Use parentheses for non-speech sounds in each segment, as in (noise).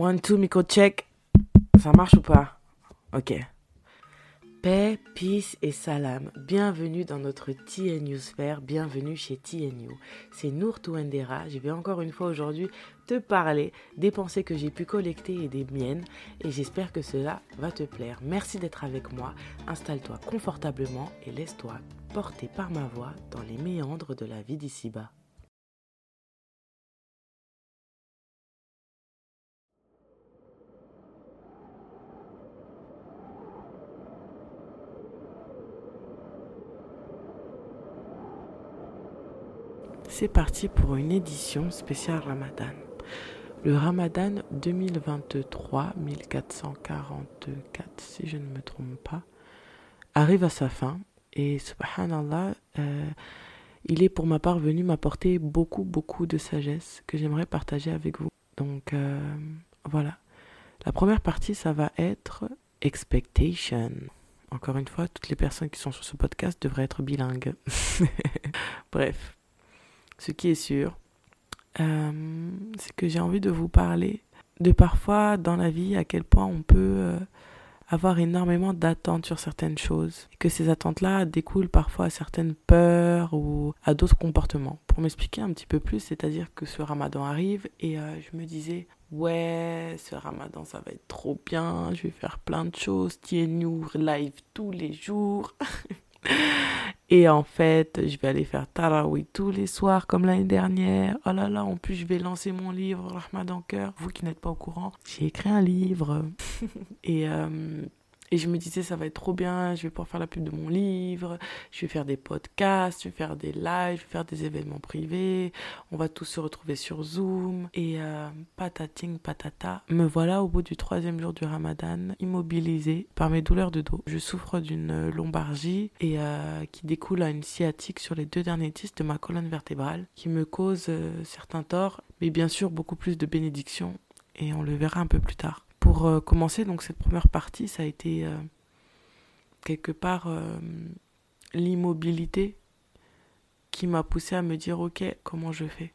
One, two, micro check. Ça marche ou pas? Ok. Paix, peace et salam. Bienvenue dans notre TNU sphère. Bienvenue chez TNU. C'est Nour Touendera. Je vais encore une fois aujourd'hui te parler des pensées que j'ai pu collecter et des miennes. Et j'espère que cela va te plaire. Merci d'être avec moi. Installe-toi confortablement et laisse-toi porter par ma voix dans les méandres de la vie d'ici-bas. C'est parti pour une édition spéciale Ramadan. Le Ramadan 2023, 1444, si je ne me trompe pas, arrive à sa fin. Et subhanallah, euh, il est pour ma part venu m'apporter beaucoup, beaucoup de sagesse que j'aimerais partager avec vous. Donc euh, voilà. La première partie, ça va être expectation. Encore une fois, toutes les personnes qui sont sur ce podcast devraient être bilingues. (laughs) Bref, ce qui est sûr, euh, c'est que j'ai envie de vous parler de parfois dans la vie à quel point on peut euh, avoir énormément d'attentes sur certaines choses et que ces attentes-là découlent parfois à certaines peurs ou à d'autres comportements. Pour m'expliquer un petit peu plus, c'est-à-dire que ce ramadan arrive et euh, je me disais ouais, ce ramadan ça va être trop bien, je vais faire plein de choses, TNU live tous les jours. (laughs) (laughs) Et en fait, je vais aller faire Tarawi tous les soirs comme l'année dernière. Oh là là, en plus, je vais lancer mon livre, Rahmad en cœur. Vous qui n'êtes pas au courant, j'ai écrit un livre. (laughs) et euh, et je me disais, ça va être trop bien, je vais pouvoir faire la pub de mon livre, je vais faire des podcasts, je vais faire des lives, je vais faire des événements privés, on va tous se retrouver sur Zoom. Et euh, patating patata, me voilà au bout du troisième jour du ramadan, immobilisé par mes douleurs de dos. Je souffre d'une lombargie et euh, qui découle à une sciatique sur les deux derniers disques de ma colonne vertébrale, qui me cause euh, certains torts, mais bien sûr beaucoup plus de bénédictions, et on le verra un peu plus tard pour euh, commencer, donc cette première partie, ça a été euh, quelque part euh, l'immobilité qui m'a poussé à me dire ok, comment je fais?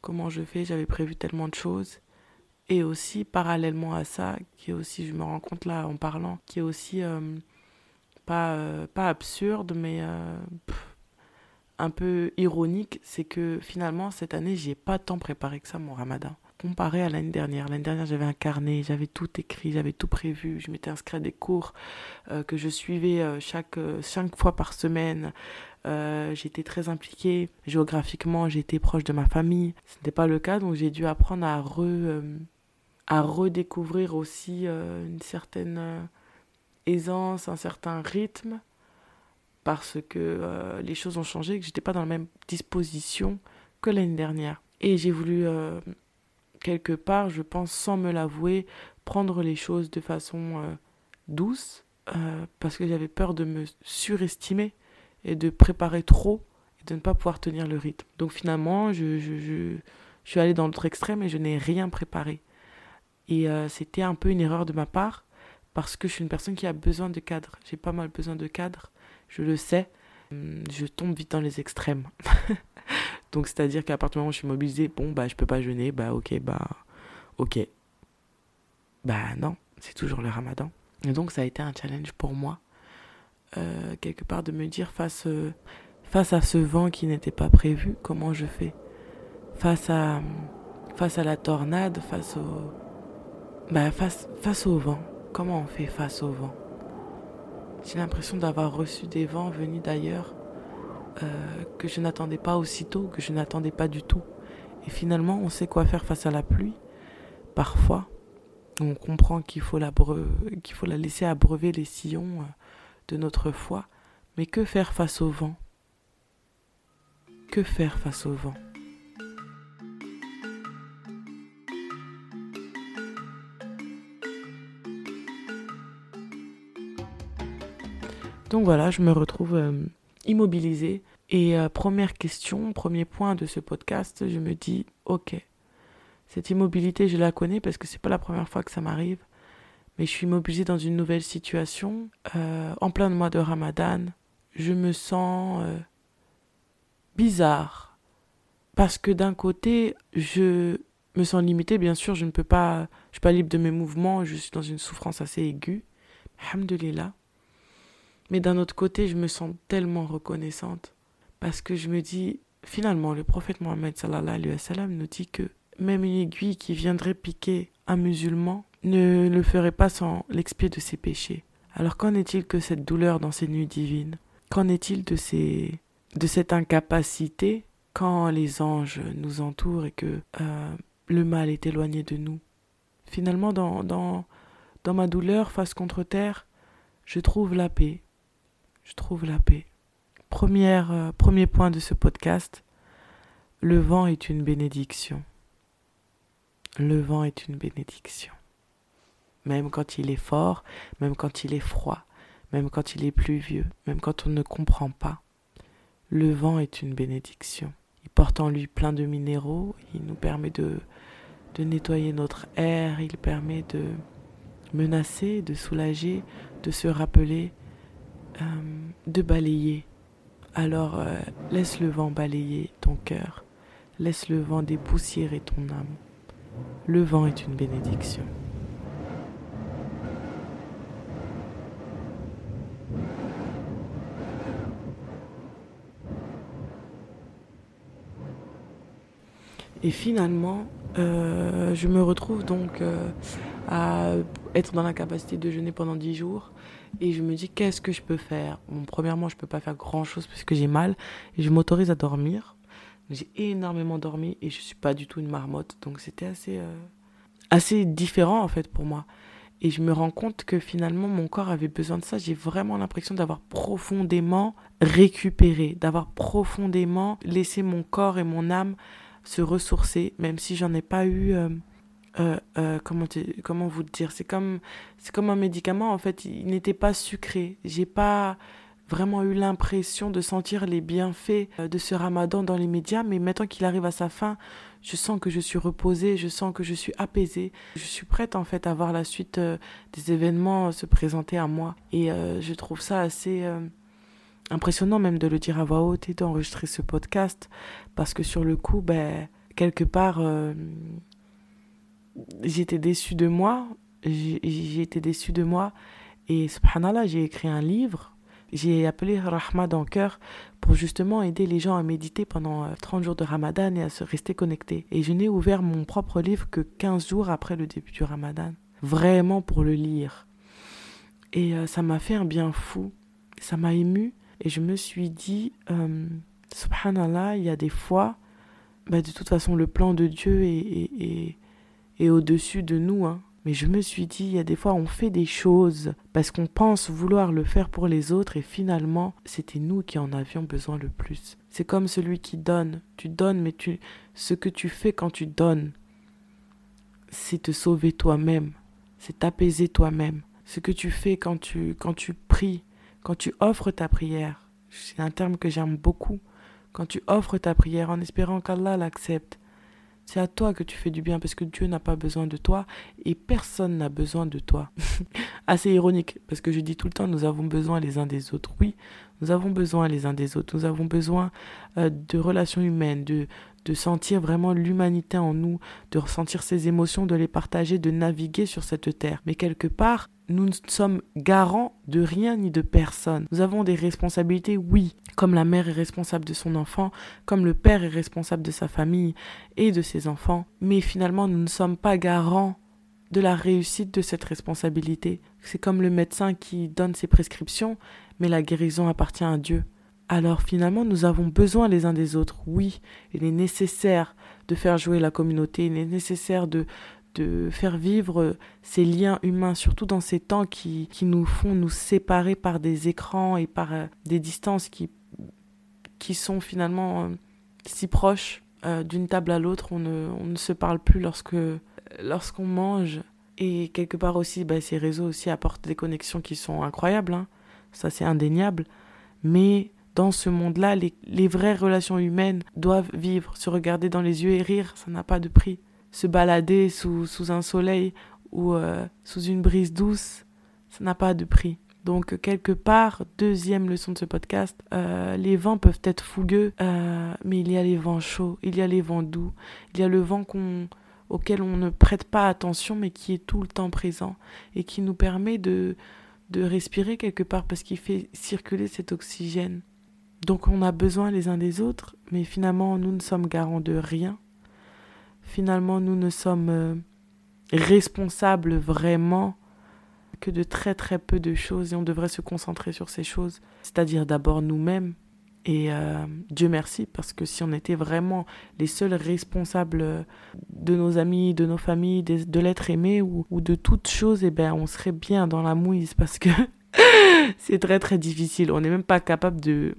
Comment je fais? J'avais prévu tellement de choses. Et aussi, parallèlement à ça, qui est aussi, je me rends compte là en parlant, qui est aussi pas, pas absurde, mais un peu ironique, c'est que finalement, cette année, j'ai pas tant préparé que ça mon ramadan comparé à l'année dernière. L'année dernière, j'avais un carnet, j'avais tout écrit, j'avais tout prévu. Je m'étais inscrit à des cours euh, que je suivais euh, chaque euh, cinq fois par semaine. j'étais très impliquée géographiquement, j'étais proche de ma famille. Ce n'était pas le cas, donc j'ai dû apprendre à re, à redécouvrir aussi une certaine aisance, un certain rythme, parce que les choses ont changé, que j'étais pas dans la même disposition que l'année dernière. Et j'ai voulu quelque part, je pense, sans me l'avouer, prendre les choses de façon euh, douce, euh, parce que j'avais peur de me surestimer et de préparer trop et de ne pas pouvoir tenir le rythme. Donc finalement, je, suis allée dans l'autre extrême et je n'ai rien préparé. Et euh, c'était un peu une erreur de ma part, parce que je suis une personne qui a besoin de cadre. J'ai pas mal besoin de cadre, je le sais. Hum, je tombe vite dans les extrêmes. (laughs) Donc, c'est-à-dire qu'à partir du moment où je suis mobilisée, bon, bah, je peux pas jeûner, bah, ok, bah, ok. Bah, non, c'est toujours le ramadan. Et donc, ça a été un challenge pour moi, euh, quelque part, de me dire face, euh, face à ce vent qui n'était pas prévu, comment je fais Face à, face à la tornade, face au. Bah, face, face au vent. Comment on fait face au vent? J'ai l'impression d'avoir reçu des vents venus d'ailleurs euh, que je n'attendais pas aussitôt, que je n'attendais pas du tout. Et finalement, on sait quoi faire face à la pluie. Parfois, on comprend qu'il faut, la faut la laisser abreuver les sillons euh, de notre foi. Mais que faire face au vent? Que faire face au vent? Donc voilà, je me retrouve euh, immobilisé. Et euh, première question, premier point de ce podcast, je me dis, ok, cette immobilité, je la connais parce que c'est pas la première fois que ça m'arrive. Mais je suis immobilisée dans une nouvelle situation, euh, en plein mois de Ramadan. Je me sens euh, bizarre. Parce que d'un côté, je me sens limitée, bien sûr, je ne peux pas, je suis pas libre de mes mouvements, je suis dans une souffrance assez aiguë. Alhamdulillah. Mais d'un autre côté, je me sens tellement reconnaissante parce que je me dis, finalement, le prophète Mohammed sallallahu alayhi nous dit que même une aiguille qui viendrait piquer un musulman ne le ferait pas sans l'expier de ses péchés. Alors qu'en est-il que cette douleur dans ces nuits divines? Qu'en est-il de, ces, de cette incapacité quand les anges nous entourent et que euh, le mal est éloigné de nous? Finalement, dans, dans, dans ma douleur face contre terre, je trouve la paix. Je trouve la paix. Euh, premier point de ce podcast, le vent est une bénédiction. Le vent est une bénédiction. Même quand il est fort, même quand il est froid, même quand il est pluvieux, même quand on ne comprend pas. Le vent est une bénédiction. Il porte en lui plein de minéraux, il nous permet de, de nettoyer notre air, il permet de menacer, de soulager, de se rappeler, euh, de balayer. Alors euh, laisse le vent balayer ton cœur, laisse le vent dépoussiérer ton âme. Le vent est une bénédiction. Et finalement, euh, je me retrouve donc à être dans la capacité de jeûner pendant 10 jours. Et je me dis, qu'est-ce que je peux faire? Premièrement, je ne peux pas faire grand-chose parce que j'ai mal. Et je m'autorise à dormir. J'ai énormément dormi et je ne suis pas du tout une marmotte. Donc c'était assez, euh, assez différent en fait pour moi. Et je me rends compte que finalement mon corps avait besoin de ça. J'ai vraiment l'impression d'avoir profondément récupéré, d'avoir profondément laissé mon corps et mon âme se ressourcer, même si j'en ai pas eu. Euh, euh, euh, comment, comment vous dire C'est comme, c'est comme un médicament, en fait, il n'était pas sucré. J'ai pas vraiment eu l'impression de sentir les bienfaits de ce ramadan dans les médias, mais maintenant qu'il arrive à sa fin, je sens que je suis reposée, je sens que je suis apaisée. Je suis prête, en fait, à voir la suite des événements se présenter à moi. Et je trouve ça assez impressionnant même de le dire à voix haute et d'enregistrer ce podcast parce que sur le coup, ben, quelque part, euh, j'étais déçue de moi. J'ai été déçue de moi. Et subhanallah, j'ai écrit un livre. J'ai appelé Rahma dans cœur pour justement aider les gens à méditer pendant 30 euh, jours de Ramadan et à se rester connectés. Et je n'ai ouvert mon propre livre que 15 jours après le début du Ramadan. Vraiment pour le lire. Et euh, ça m'a fait un bien fou. Ça m'a ému et je me suis dit, euh, subhanallah, il y a des fois, bah, de toute façon, le plan de Dieu est, au-dessus de nous. Hein. Mais je me suis dit, il y a des fois, on fait des choses parce qu'on pense vouloir le faire pour les autres et finalement, c'était nous qui en avions besoin le plus. C'est comme celui qui donne. Tu donnes, mais tu, ce que tu fais quand tu donnes, c'est te sauver toi-même, c'est t'apaiser toi-même. Ce que tu fais quand tu, quand tu pries, quand tu offres ta prière, c'est un terme que j'aime beaucoup, quand tu offres ta prière en espérant qu'Allah l'accepte, c'est à toi que tu fais du bien parce que Dieu n'a pas besoin de toi et personne n'a besoin de toi. (laughs) Assez ironique parce que je dis tout le temps nous avons besoin les uns des autres. Oui, nous avons besoin les uns des autres. Nous avons besoin euh, de relations humaines, de, de sentir vraiment l'humanité en nous, de ressentir ces émotions, de les partager, de naviguer sur cette terre. Mais quelque part, nous ne sommes garants de rien ni de personne. Nous avons des responsabilités, oui, comme la mère est responsable de son enfant, comme le père est responsable de sa famille et de ses enfants, mais finalement nous ne sommes pas garants de la réussite de cette responsabilité. C'est comme le médecin qui donne ses prescriptions, mais la guérison appartient à Dieu. Alors finalement, nous avons besoin les uns des autres. Oui, il est nécessaire de faire jouer la communauté, il est nécessaire de, de faire vivre ces liens humains, surtout dans ces temps qui, qui nous font nous séparer par des écrans et par euh, des distances qui, qui sont finalement euh, si proches. Euh, d'une table à l'autre, on ne, on ne se parle plus lorsque lorsqu'on mange. Et quelque part aussi, bah, ces réseaux aussi apportent des connexions qui sont incroyables. Hein. Ça, c'est indéniable. Mais dans ce monde-là, les, vraies relations humaines doivent vivre. Se regarder dans les yeux et rire, ça n'a pas de prix se balader sous, un soleil ou euh, sous une brise douce, ça n'a pas de prix. Donc quelque part, deuxième leçon de ce podcast, euh, les vents peuvent être fougueux, euh, mais il y a les vents chauds, il y a les vents doux, il y a le vent auquel on ne prête pas attention mais qui est tout le temps présent et qui nous permet de, de respirer quelque part parce qu'il fait circuler cet oxygène. Donc on a besoin les uns des autres, mais finalement nous ne sommes garants de rien. Finalement nous ne sommes euh, responsables vraiment que de très très peu de choses et on devrait se concentrer sur ces choses, c'est-à-dire d'abord nous-mêmes et euh, Dieu merci, parce que si on était vraiment les seuls responsables de nos amis, de nos familles, de, l'être aimé ou, de toute chose, eh ben, on serait bien dans la mouise parce que (laughs) (laughs) c'est très très difficile. On n'est même pas capable de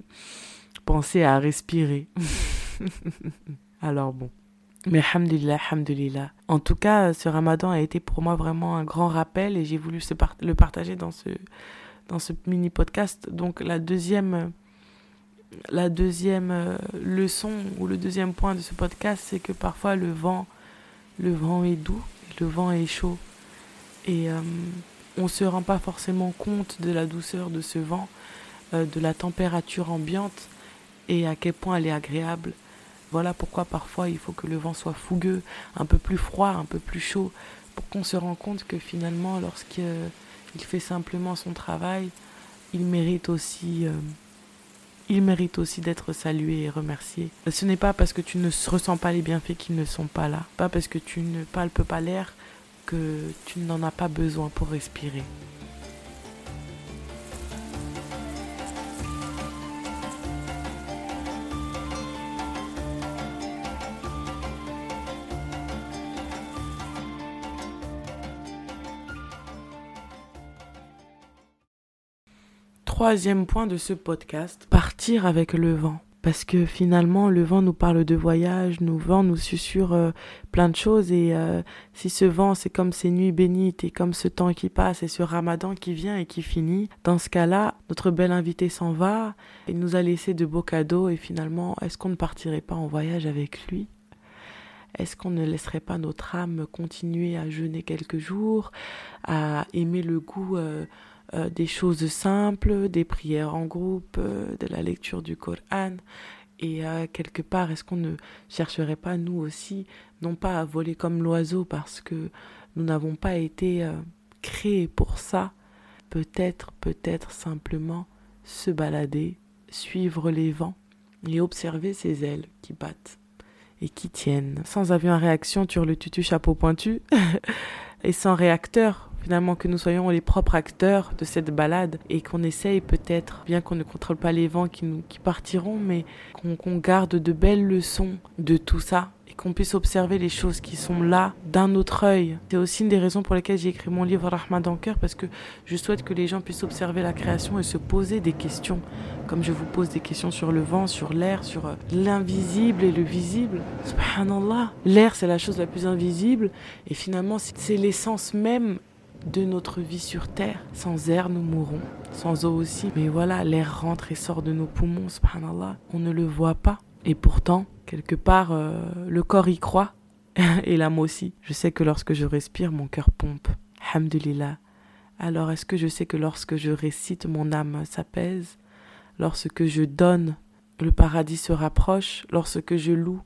penser à respirer. (laughs) Alors bon. Mais hamdulillah, hamdulillah. En tout cas, ce ramadan a été pour moi vraiment un grand rappel et j'ai voulu le partager dans ce, dans ce mini podcast. Donc la deuxième la deuxième euh, leçon ou le deuxième point de ce podcast, c'est que parfois le vent, le vent est doux, le vent est chaud. Et euh, on ne se rend pas forcément compte de la douceur de ce vent, euh, de la température ambiante et à quel point elle est agréable. Voilà pourquoi parfois il faut que le vent soit fougueux, un peu plus froid, un peu plus chaud, pour qu'on se rende compte que finalement, lorsqu'il fait simplement son travail, il mérite aussi il mérite aussi d'être salué et remercié. Ce n'est pas parce que tu ne ressens pas les bienfaits qu'ils ne sont pas là, pas parce que tu ne palpes pas l'air que tu n'en as pas besoin pour respirer. troisième point de ce podcast, partir avec le vent. Parce que finalement, le vent nous parle de voyage, le vent nous susurre euh, plein de choses. Et euh, si ce vent, c'est comme ces nuits bénites et comme ce temps qui passe et ce ramadan qui vient et qui finit, dans ce cas-là, notre bel invité s'en va. Il nous a laissé de beaux cadeaux. Et finalement, est-ce qu'on ne partirait pas en voyage avec lui? Est-ce qu'on ne laisserait pas notre âme continuer à jeûner quelques jours, à aimer le goût euh, euh, des choses simples, des prières en groupe, euh, de la lecture du Coran. Et euh, quelque part, est-ce qu'on ne chercherait pas, nous aussi, non pas à voler comme l'oiseau parce que nous n'avons pas été créés pour ça, peut-être, peut-être simplement se balader, suivre les vents et observer ces ailes qui battent et qui tiennent. Sans avion à réaction, tu le tutu chapeau pointu (laughs) et sans réacteur finalement que nous soyons les propres acteurs de cette balade et qu'on essaye peut-être, bien qu'on ne contrôle pas les vents qui, partiront, mais qu'on garde de belles leçons de tout ça et qu'on puisse observer les choses qui sont là d'un autre œil. C'est aussi une des raisons pour lesquelles j'ai écrit mon livre Rahman dans cœur parce que je souhaite que les gens puissent observer la création et se poser des questions comme je vous pose des questions sur le vent, sur l'air, sur euh, l'invisible et le visible. Subhanallah. L'air, c'est la chose la plus invisible et finalement, c'est l'essence même de notre vie sur Terre. Sans air, nous mourrons. Sans eau aussi. Mais voilà, l'air rentre et sort de nos poumons, subhanallah. On ne le voit pas. Et pourtant, quelque part, euh, le corps y croit. (laughs) et l'âme aussi. Je sais que lorsque je respire, mon cœur pompe. Alhamdulillah. Alors, est-ce que je sais que lorsque je récite, mon âme s'apaise? Lorsque je donne, le paradis se rapproche Lorsque je loue,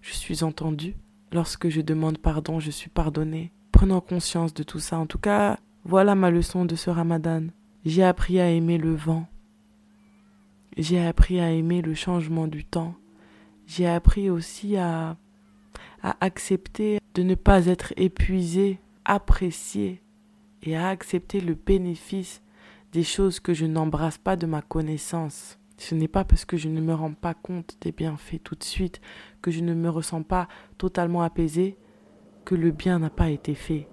je suis entendu Lorsque je demande pardon, je suis pardonné prenant conscience de tout ça. En tout cas, voilà ma leçon de ce ramadan. J'ai appris à aimer le vent. J'ai appris à aimer le changement du temps. J'ai appris aussi à, à accepter de ne pas être épuisé, apprécier et à accepter le bénéfice des choses que je n'embrasse pas de ma connaissance. Ce n'est pas parce que je ne me rends pas compte des bienfaits tout de suite, que je ne me ressens pas totalement apaisé, que le bien n'a pas été fait,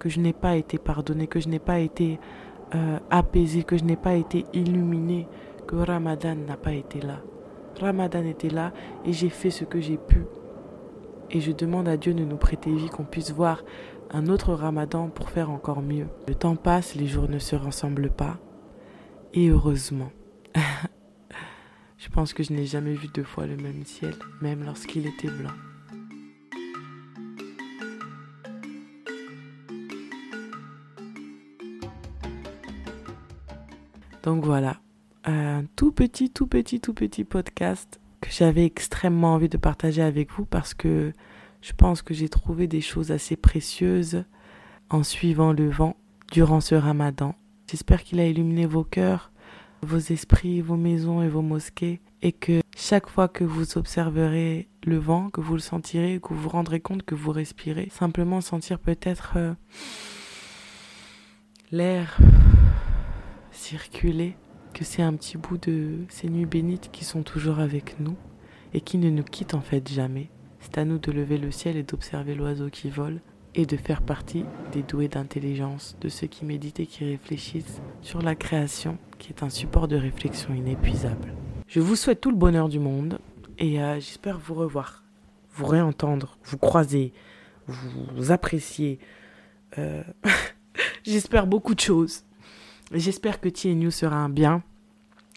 que je n'ai pas été pardonné, que je n'ai pas été euh, apaisé, que je n'ai pas été illuminé, que Ramadan n'a pas été là. Ramadan était là et j'ai fait ce que j'ai pu. Et je demande à Dieu de nous prêter vie, qu'on puisse voir un autre Ramadan pour faire encore mieux. Le temps passe, les jours ne se ressemblent pas. Et heureusement. (laughs) je pense que je n'ai jamais vu deux fois le même ciel, même lorsqu'il était blanc. Donc voilà, un tout petit, tout petit, tout petit podcast que j'avais extrêmement envie de partager avec vous parce que Je pense que j'ai trouvé des choses assez précieuses en suivant le vent durant ce ramadan. J'espère qu'il a illuminé vos cœurs, vos esprits, vos maisons et vos mosquées et que chaque fois que vous observerez le vent, que vous le sentirez, que vous vous rendrez compte que vous respirez, simplement sentir peut-être euh, l'air circuler, que c'est un petit bout de ces nuits bénites qui sont toujours avec nous et qui ne nous quittent en fait jamais. C'est à nous de lever le ciel et d'observer l'oiseau qui vole et de faire partie des doués d'intelligence, de ceux qui méditent et qui réfléchissent sur la création, qui est un support de réflexion inépuisable. Je vous souhaite tout le bonheur du monde et euh, j'espère vous revoir, vous réentendre, vous croiser, vous apprécier. Euh, (laughs) j'espère beaucoup de choses. J'espère que TNU sera un bien.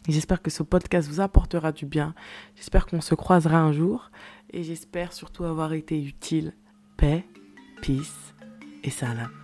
J'espère que ce podcast vous apportera du bien. J'espère qu'on se croisera un jour. Et j'espère surtout avoir été utile. Paix, peace et salam.